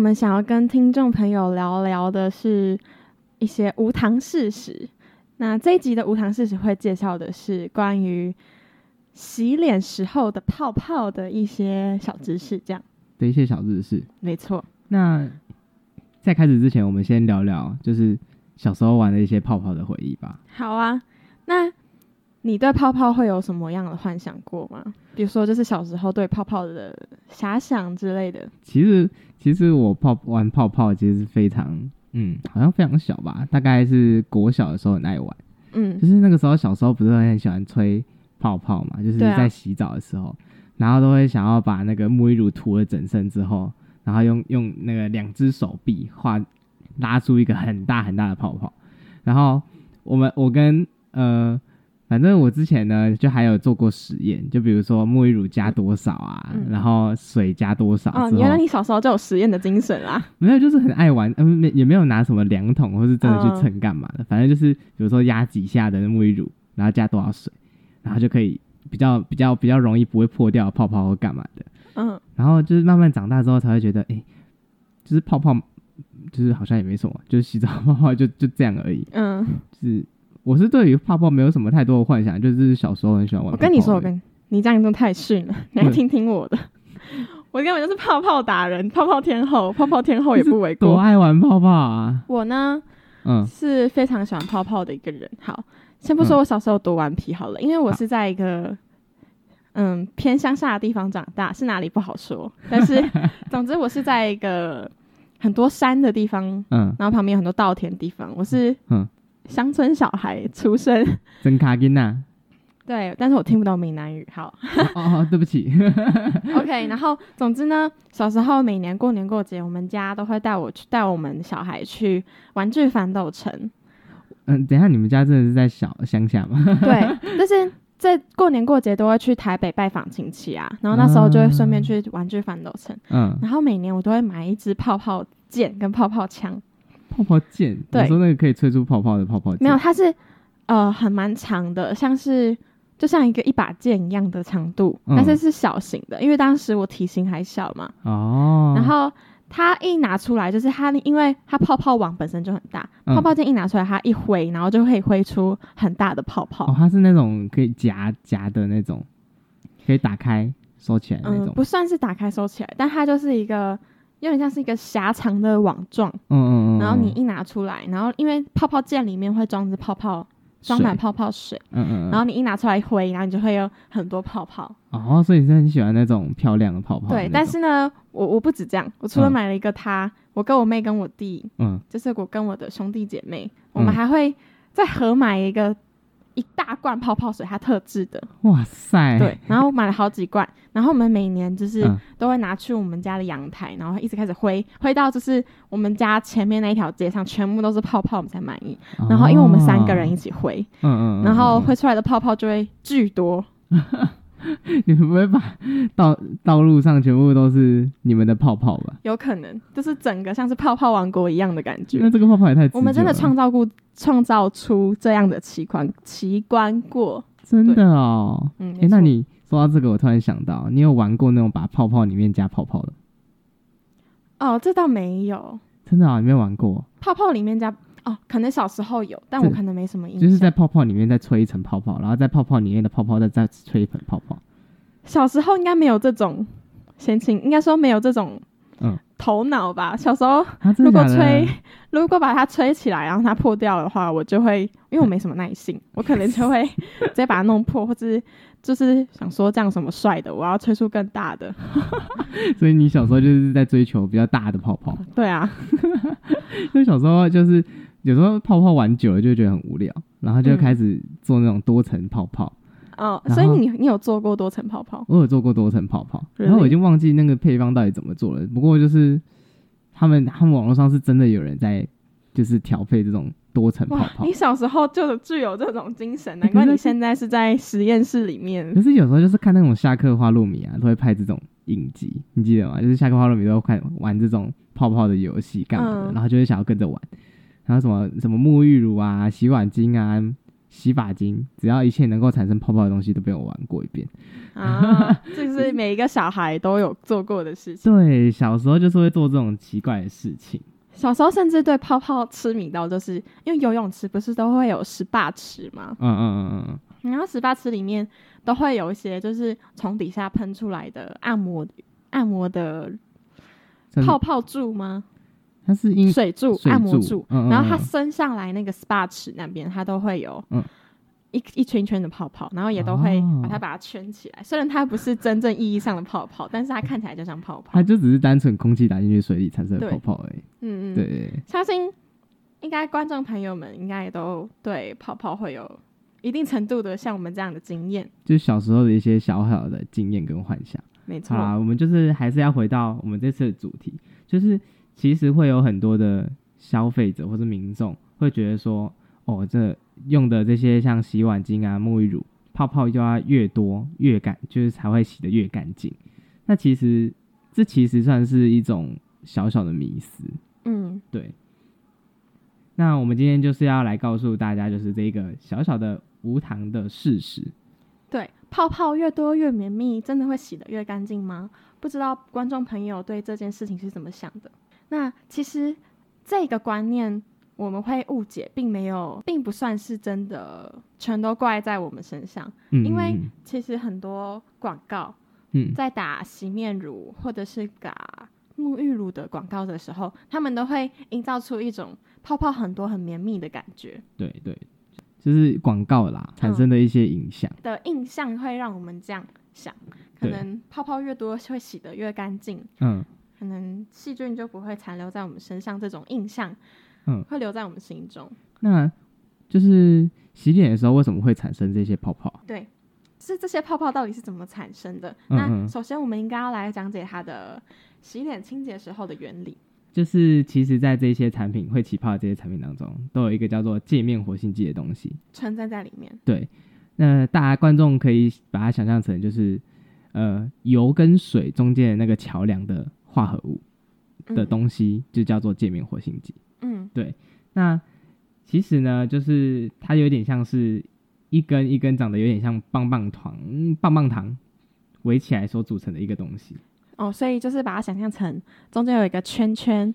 们想要跟听众朋友聊聊的是一些无糖事实。那这一集的无糖事实会介绍的是关于洗脸时候的泡泡的一些小知识，这样的一些小知识。没错。那在开始之前，我们先聊聊就是小时候玩的一些泡泡的回忆吧。好啊，那你对泡泡会有什么样的幻想过吗？比如说，就是小时候对泡泡的遐想之类的。其实，其实我泡玩泡泡其实是非常，嗯，好像非常小吧，大概是国小的时候很爱玩。嗯，就是那个时候小时候不是很喜欢吹泡泡嘛，就是在洗澡的时候，然后都会想要把那个沐浴乳涂了整身之后，然后用用那个两只手臂画拉出一个很大很大的泡泡，然后我们我跟呃。反正我之前呢，就还有做过实验，就比如说沐浴乳加多少啊，然后水加多少。哦，原来你小时候就有实验的精神啊？没有，就是很爱玩，嗯，没也没有拿什么量桶或是真的去称干嘛的，反正就是比如说压几下的沐浴乳，然后加多少水，然后就可以比较比较比较容易不会破掉泡泡或干嘛的。嗯，然后就是慢慢长大之后才会觉得，哎，就是泡泡，就是好像也没什么，就是洗澡泡泡就就这样而已。嗯，是。我是对于泡泡没有什么太多的幻想，就是小时候很喜欢玩。我跟你说，我跟你这样都太逊了，你来听听我的。我根本就是泡泡达人，泡泡天后，泡泡天后也不为过。多爱玩泡泡啊！我呢，嗯，是非常喜欢泡泡的一个人。好，先不说我小时候多顽皮好了，因为我是在一个嗯偏乡下的地方长大，是哪里不好说。但是 总之，我是在一个很多山的地方，嗯，然后旁边有很多稻田的地方。我是嗯。乡村小孩出生，真卡金呐。对，但是我听不懂闽南语。好，哦，对不起。OK，然后总之呢，小时候每年过年过节，我们家都会带我去带我们小孩去玩具反斗城。嗯，等一下你们家真的是在小乡下吗？对，但是在过年过节都会去台北拜访亲戚啊，然后那时候就会顺便去玩具反斗城。嗯，然后每年我都会买一支泡泡剑跟泡泡枪。泡泡剑，你说那个可以吹出泡泡的泡泡剑？没有，它是呃很蛮长的，像是就像一个一把剑一样的长度，但是是小型的，因为当时我体型还小嘛。哦。然后它一拿出来，就是它因为它泡泡网本身就很大，泡泡剑一拿出来，它一挥，然后就可以挥出很大的泡泡。哦，它是那种可以夹夹的那种，可以打开收起来那种。不算是打开收起来，但它就是一个。有点像是一个狭长的网状，嗯嗯嗯，然后你一拿出来，然后因为泡泡剑里面会装着泡泡，装满泡泡水，嗯嗯，然后你一拿出来挥，然后你就会有很多泡泡。哦，所以你是很喜欢那种漂亮的泡泡。对，但是呢，我我不止这样，我除了买了一个它，我跟我妹跟我弟，嗯，就是我跟我的兄弟姐妹，我们还会再合买一个。一大罐泡泡水，它特制的。哇塞！对，然后买了好几罐，然后我们每年就是都会拿去我们家的阳台，然后一直开始挥，挥到就是我们家前面那一条街上全部都是泡泡，我们才满意。然后因为我们三个人一起挥，嗯嗯，然后挥出来的泡泡就会巨多。你们不会把道道路上全部都是你们的泡泡吧？有可能，就是整个像是泡泡王国一样的感觉。那这个泡泡也太……我们真的创造过，创造出这样的奇观奇观过，真的哦。嗯，哎，那你说到这个，我突然想到，你有玩过那种把泡泡里面加泡泡的？哦，这倒没有。真的啊，你没有玩过泡泡里面加？哦，可能小时候有，但我可能没什么印象。就是在泡泡里面再吹一层泡泡，然后在泡泡里面的泡泡再再吹一层泡泡。小时候应该没有这种闲情，应该说没有这种嗯头脑吧。小时候如果吹，如果把它吹起来，然后它破掉的话，我就会因为我没什么耐性，我可能就会直接把它弄破，或者就是想说这样什么帅的，我要吹出更大的。所以你小时候就是在追求比较大的泡泡。对啊，因为小时候就是。有时候泡泡玩久了就觉得很无聊，然后就开始做那种多层泡泡。哦，所以你你有做过多层泡泡？我有做过多层泡泡，然后我已经忘记那个配方到底怎么做了。不过就是他们他们网络上是真的有人在就是调配这种多层泡，泡你。小时候就具有这种精神，难怪你现在是在实验室里面可。是有时候就是看那种下课花露米啊，都会拍这种影集，你记得吗？就是下课花露米都会看玩这种泡泡的游戏干嘛的，嗯然后就会想要跟着玩。然后什么什么沐浴乳啊、洗碗巾啊、洗发精，只要一切能够产生泡泡的东西，都被我玩过一遍。啊，这是每一个小孩都有做过的事情。对，小时候就是会做这种奇怪的事情。小时候甚至对泡泡痴迷到，就是因为游泳池不是都会有十八池吗？嗯嗯嗯嗯然后十八池里面都会有一些就是从底下喷出来的按摩按摩的嗯，泡泡柱吗？它是因水柱、按摩柱，嗯嗯然后它嗯升上来那个 SPA 池那边，它都会有嗯一一圈一圈的泡泡，然后也都会哦把它把它圈起来。虽然它不是真正意义上的泡泡，但是它看起来就像泡泡它。就只是单纯空气打进去水里产生的泡泡而已。嗯嗯，对，相信应该观众朋友们应该也都对泡泡会有一定程度的像我们这样的经验。就是小时候的一些小小的经验跟幻想。没错好，啦，我们就是还是要回到我们这次的主题，就是其实会有很多的消费者或是民众会觉得说，哦，这用的这些像洗碗巾啊、沐浴乳，泡泡就要越多越干，就是才会洗得越干净。那其实这其实算是一种小小的迷思，嗯，对。那我们今天就是要来告诉大家，就是这个小小的无糖的事实。对，泡泡越多越绵密，真的会洗得越干净吗？不知道观众朋友对这件事情是怎么想的？那其实这个观念我们会误解，并没有，并不算是真的全都怪在我们身上。嗯，因为嗯其实很多广告嗯在打洗面乳或者是打沐浴乳的广告的时候，他们都会营造出一种泡泡很多、很绵密的感觉对对，就是广告啦产生的一些影响。的印象，会让我们这样想：可能泡泡越多会洗得越干净，嗯可能细菌就不会残留在我们身上，这种印象嗯，会留在我们心中。那就是洗脸的时候为什么会产生这些泡泡？对，是这些泡泡到底是怎么产生的？嗯那嗯首先我们应该要来讲解它的洗脸清洁时候的原理。就是其实，在这些产品会起泡的这些产品当中，都有一个叫做界面活性剂的东西。存在在里面。对，那大家观众可以把它想象成就是呃油跟水中间的那个桥梁的化合物的嗯东西，就叫做界面活性剂。嗯对那其实呢，就是它有点像是一根一根长得有点像棒棒糖、棒棒糖围起来所组成的一个东西。哦，所以就是把它想象成中间有一个圈圈，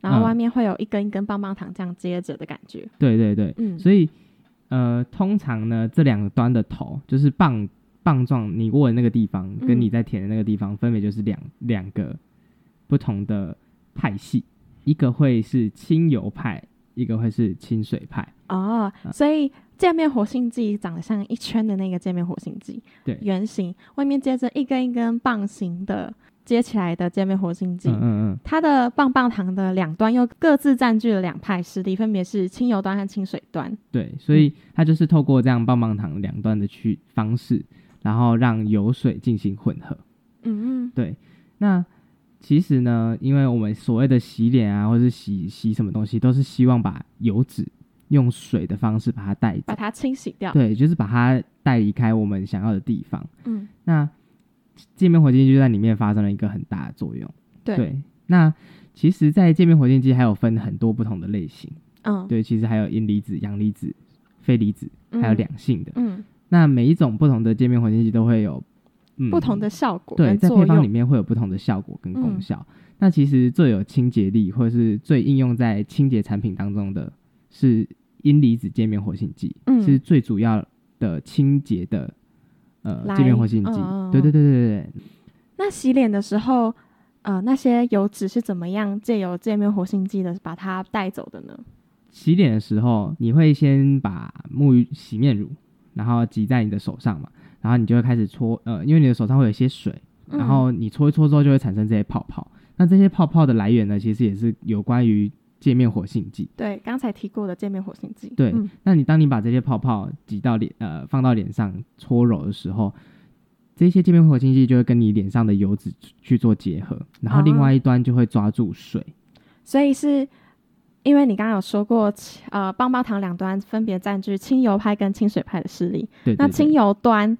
然后嗯外面会有一根一根棒棒糖这样接着的感觉。对对对，嗯，所以呃，通常呢，这两端的头就是棒棒状，你握的那个地方跟嗯你在舔的那个地方，分别就是两两个不同的派系，一个会是清油派，一个会是清水派。哦，嗯所以界面活性剂长得像一圈的那个界面活性剂，对圆形，外面接着一根一根棒形的接起来的界面活性剂。嗯嗯嗯，它的棒棒糖的两端又各自占据了两派势力，分别是清油端和清水端。对，所以它就是透过这样棒棒糖两端的去方式，然后让油水进行混合。嗯嗯，对，那其实呢，因为我们所谓的洗脸啊，或是洗洗什么东西，都是希望把油脂用水的方式把它带走，把它清洗掉。对，就是把它带离开我们想要的地方。嗯，那界面活性剂就在里面发生了一个很大的作用。对，那其实，在界面活性剂还有分很多不同的类型，嗯，对，其实还有阴离子、阳离子、非离子，还有嗯两性的。嗯那每一种不同的界面活性剂都会有、嗯、不同的效果对，在配方里。面会有不同的效果跟功嗯效。那其实最有清洁力，或者是最应用在清洁产品当中的是阴离子界面活性剂，嗯是最主要的清洁的呃来界面活性剂。对对对对对，那洗脸的时候，呃，那些油脂是怎么样借由界面活性剂的把它带走的呢？洗脸的时候，你会先把沐浴洗面乳，然后挤在你的手上嘛，然后你就会开始搓，呃，因为你的手上会有一些水，嗯然后你搓一搓之后就会产生这些泡泡。那这些泡泡的来源呢，其实也是有关于界面活性剂。对刚才提过的界面活性剂。对，嗯那你当你把这些泡泡挤到脸呃放到脸上搓揉的时候，这些界面活性剂就会跟你脸上的油脂去做结合，然后另外一端就会抓住水。所以是因为你刚刚有说过，呃，棒棒糖两端分别占据清油派跟清水派的势力。对，那清油端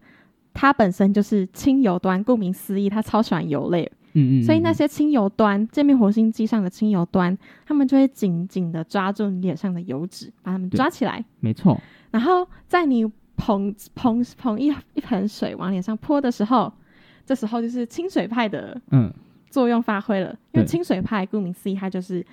它本身就是清油端，顾名思义，它超喜欢油类。嗯嗯。所以那些清油端，界面活性剂上的清油端，他们就会紧紧的抓住你脸上的油脂，把它们抓起来。没错。然后在你捧捧捧一一盆水往脸上泼的时候，这时候就是清水派的嗯作用发挥了，因为清水派顾名思义，它就是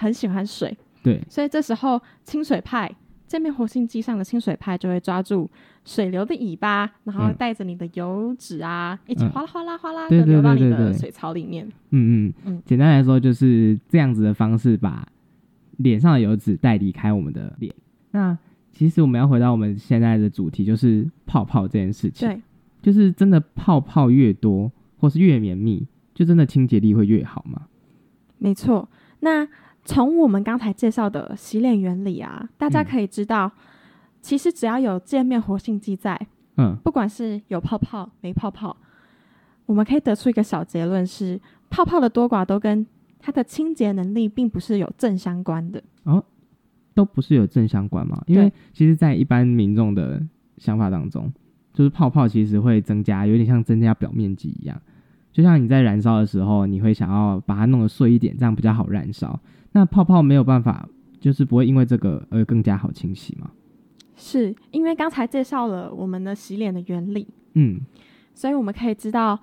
很喜欢水。对。所以这时候清水派这面活性剂上的清水派就会抓住水流的尾巴，然后带着你的油脂啊，一起哗啦哗啦哗啦的流到你的水槽里面。嗯嗯嗯。简单来说，就是这样子的方式把脸上的油脂带离开我们的脸。那其实我们要回到我们现在的主题，就是泡泡这件事情。对，就是真的泡泡越多，或是越绵密，就真的清洁力会越好吗？没错。那从我们刚才介绍的洗脸原理啊，大家可以知道，其实只要有界面活性剂在，嗯，不管是有泡泡没泡泡，我们可以得出一个小结论：是泡泡的多寡都跟它的清洁能力并不是有正相关的。哦。都不是有正相关嘛？因为其实，在一般民众的想法当中，就是泡泡其实会增加，有点像增加表面积一样。就像你在燃烧的时候，你会想要把它弄得碎一点，这样比较好燃烧。那泡泡没有办法，就是不会因为这个而更加好清洗吗？是因为刚才介绍了我们的洗脸的原理，嗯，所以我们可以知道，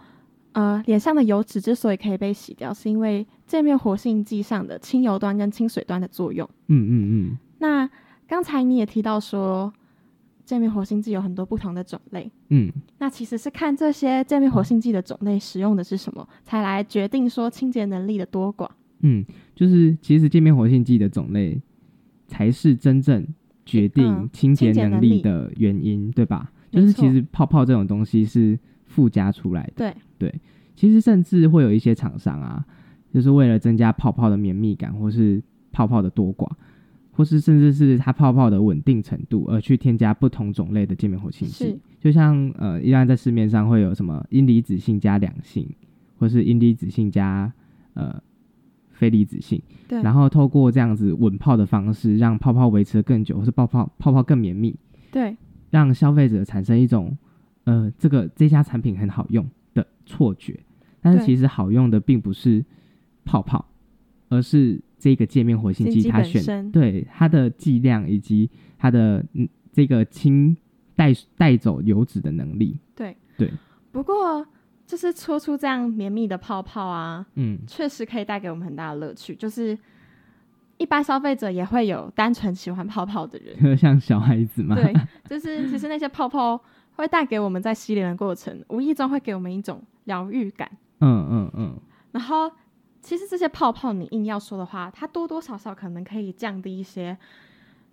呃，脸上的油脂之所以可以被洗掉，是因为界面活性剂上的清油端跟清水端的作用。嗯嗯嗯。那刚才你也提到说，界面活性剂有很多不同的种类。嗯，那其实是看这些界面活性剂的种类使用的是什么，才来决定说清洁能力的多寡。嗯，就是其实界面活性剂的种类才是真正决定清洁能力的原因，对吧？就是其实泡泡这种东西是附加出来的。对对，其实甚至会有一些厂商啊，就是为了增加泡泡的绵密感，或是泡泡的多寡。或是甚至是它泡泡的稳定程度，而去添加不同种类的界面活性剂，就像呃，一般在市面上会有什么阴离子性加两性，或是阴离子性加呃非离子性，对，然后透过这样子稳泡的方式，让泡泡维持的更久，或是泡泡泡泡更绵密，对，让消费者产生一种呃这个这家产品很好用的错觉，但是其实好用的并不是泡泡，而是。这个界面活性剂，它选对它的剂量以及它的嗯这个清带带走油脂的能力，对。对。不过就是搓出这样绵密的泡泡啊，嗯，确实可以带给我们很大的乐趣。就是一般消费者也会有单纯喜欢泡泡的人，像小孩子嘛，对，就是其实那些泡泡会带给我们在洗脸的过程，无意中会给我们一种疗愈感。嗯嗯嗯，然后。其实这些泡泡，你硬要说的话，它多多少少可能可以降低一些，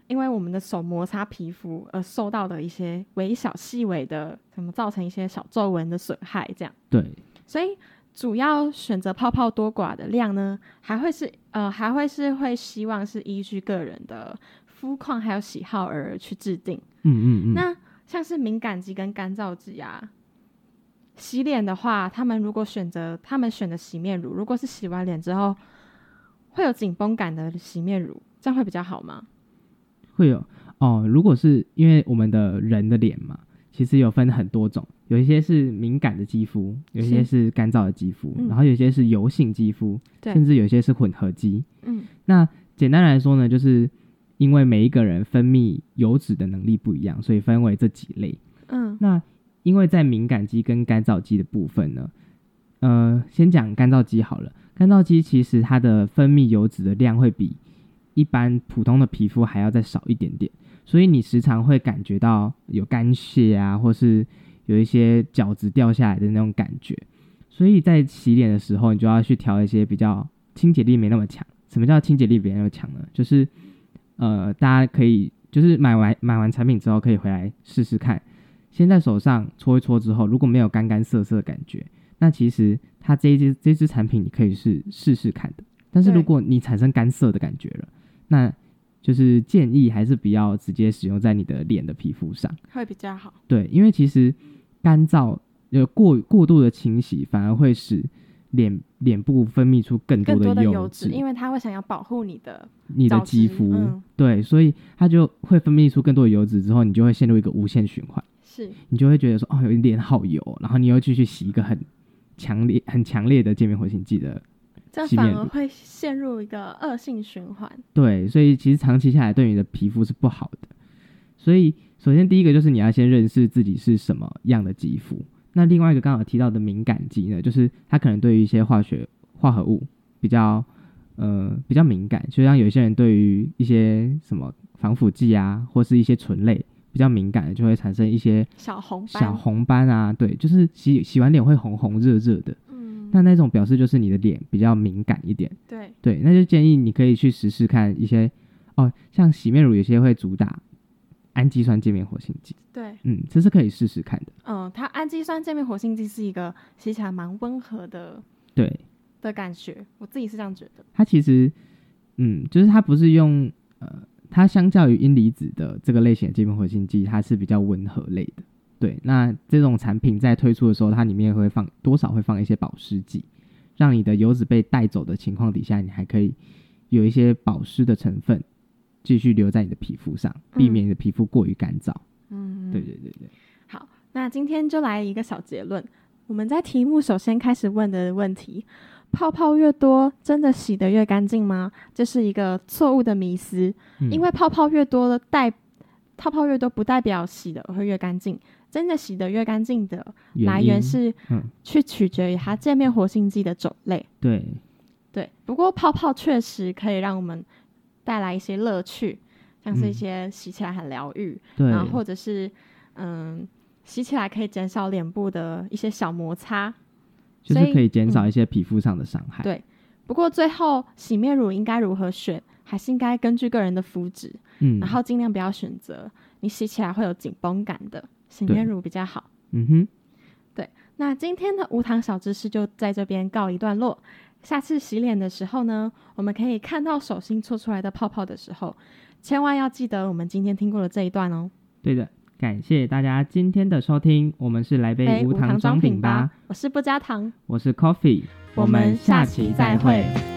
因为我们的手摩擦皮肤而受到的一些微小细微的，什么造成一些小皱纹的损害。这样对，所以主要选择泡泡多寡的量呢，还会是呃，还会是会希望是依据个人的肤况还有喜好而去制定。嗯嗯嗯。那像是敏感肌跟干燥肌啊。洗脸的话，他们如果选择他们选的洗面乳，如果是洗完脸之后会有紧绷感的洗面乳，这样会比较好吗？会有哦。如果是因为我们的人的脸嘛，其实有分很多种，有一些是敏感的肌肤，有一些是干燥的肌肤，然后有一些是油性肌肤，甚至有些是混合肌。嗯，那简单来说呢，就是因为每一个人分泌油脂的能力不一样，所以分为这几类。嗯，那。因为在敏感肌跟干燥肌的部分呢，呃，先讲干燥肌好了。干燥肌其实它的分泌油脂的量会比一般普通的皮肤还要再少一点点，所以你时常会感觉到有干屑啊，或是有一些角质掉下来的那种感觉。所以在洗脸的时候，你就要去调一些比较清洁力没那么强。什么叫清洁力没那么强呢？就是呃，大家可以就是买完买完产品之后，可以回来试试看。先在手上搓一搓之后，如果没有干干涩涩的感觉，那其实它这一支这支产品你可以是试试看的。但是如果你产生干涩的感觉了，那就是建议还是不要直接使用在你的脸的皮肤上，会比较好。对，因为其实干燥呃过过度的清洗反而会使脸脸部分泌出更多的油脂，因为它会想要保护你的你的肌肤，对，所以它就会分泌出更多的油脂，之后你就会陷入一个无限循环，是。你就会觉得说，哦，有脸好油，然后你又继续洗一个很强烈、很强烈的界面活性剂的，这反而会陷入一个恶性循环。对，所以其实长期下来对你的皮肤是不好的。所以首先第一个就是你要先认识自己是什么样的肌肤。那另外一个刚好提到的敏感肌呢，就是它可能对于一些化学化合物比较呃比较敏感，就像有些人对于一些什么防腐剂啊，或是一些醇类比较敏感的，就会产生一些小红小红斑啊，对，就是洗洗完脸会红红热热的，嗯，那那种表示就是你的脸比较敏感一点，对对，那就建议你可以去试试看一些哦，像洗面乳有些会主打。氨基酸界面活性剂，对，嗯，这是可以试试看的。嗯，它氨基酸界面活性剂是一个洗起来蛮温和的，对的感觉，我自己是这样觉得。它其实，嗯，就是它不是用，呃，它相较于阴离子的这个类型的界面活性剂，它是比较温和类的。对，那这种产品在推出的时候，它里面会放多少会放一些保湿剂，让你的油脂被带走的情况底下，你还可以有一些保湿的成分。继续留在你的皮肤上，避免你的皮肤过于干燥。嗯，对对对对。好，那今天就来一个小结论。我们在题目首先开始问的问题：泡泡越多，真的洗得越干净吗？这是一个错误的迷思。因为泡泡越多的代泡泡越多，不代表洗的会越干净。真的洗得越干净的来源是，去取决于它界面活性剂的种类。对对。不过泡泡确实可以让我们。带来一些乐趣，像是一些洗起来很疗愈，然后或者是嗯，洗起来可以减少脸部的一些小摩擦，就是可以减少一些皮肤上的伤害。对，不过最后洗面乳应该如何选，还是应该根据个人的肤质，嗯，然后尽量不要选择你洗起来会有紧绷感的洗面乳比较好。嗯哼，对，那今天的无糖小知识就在这边告一段落。下次洗脸的时候呢，我们可以看到手心搓出来的泡泡的时候，千万要记得我们今天听过的这一段哦。对的，感谢大家今天的收听，我们是来杯无糖装品吧。我是不加糖，我是 Coffee，我们下期再会。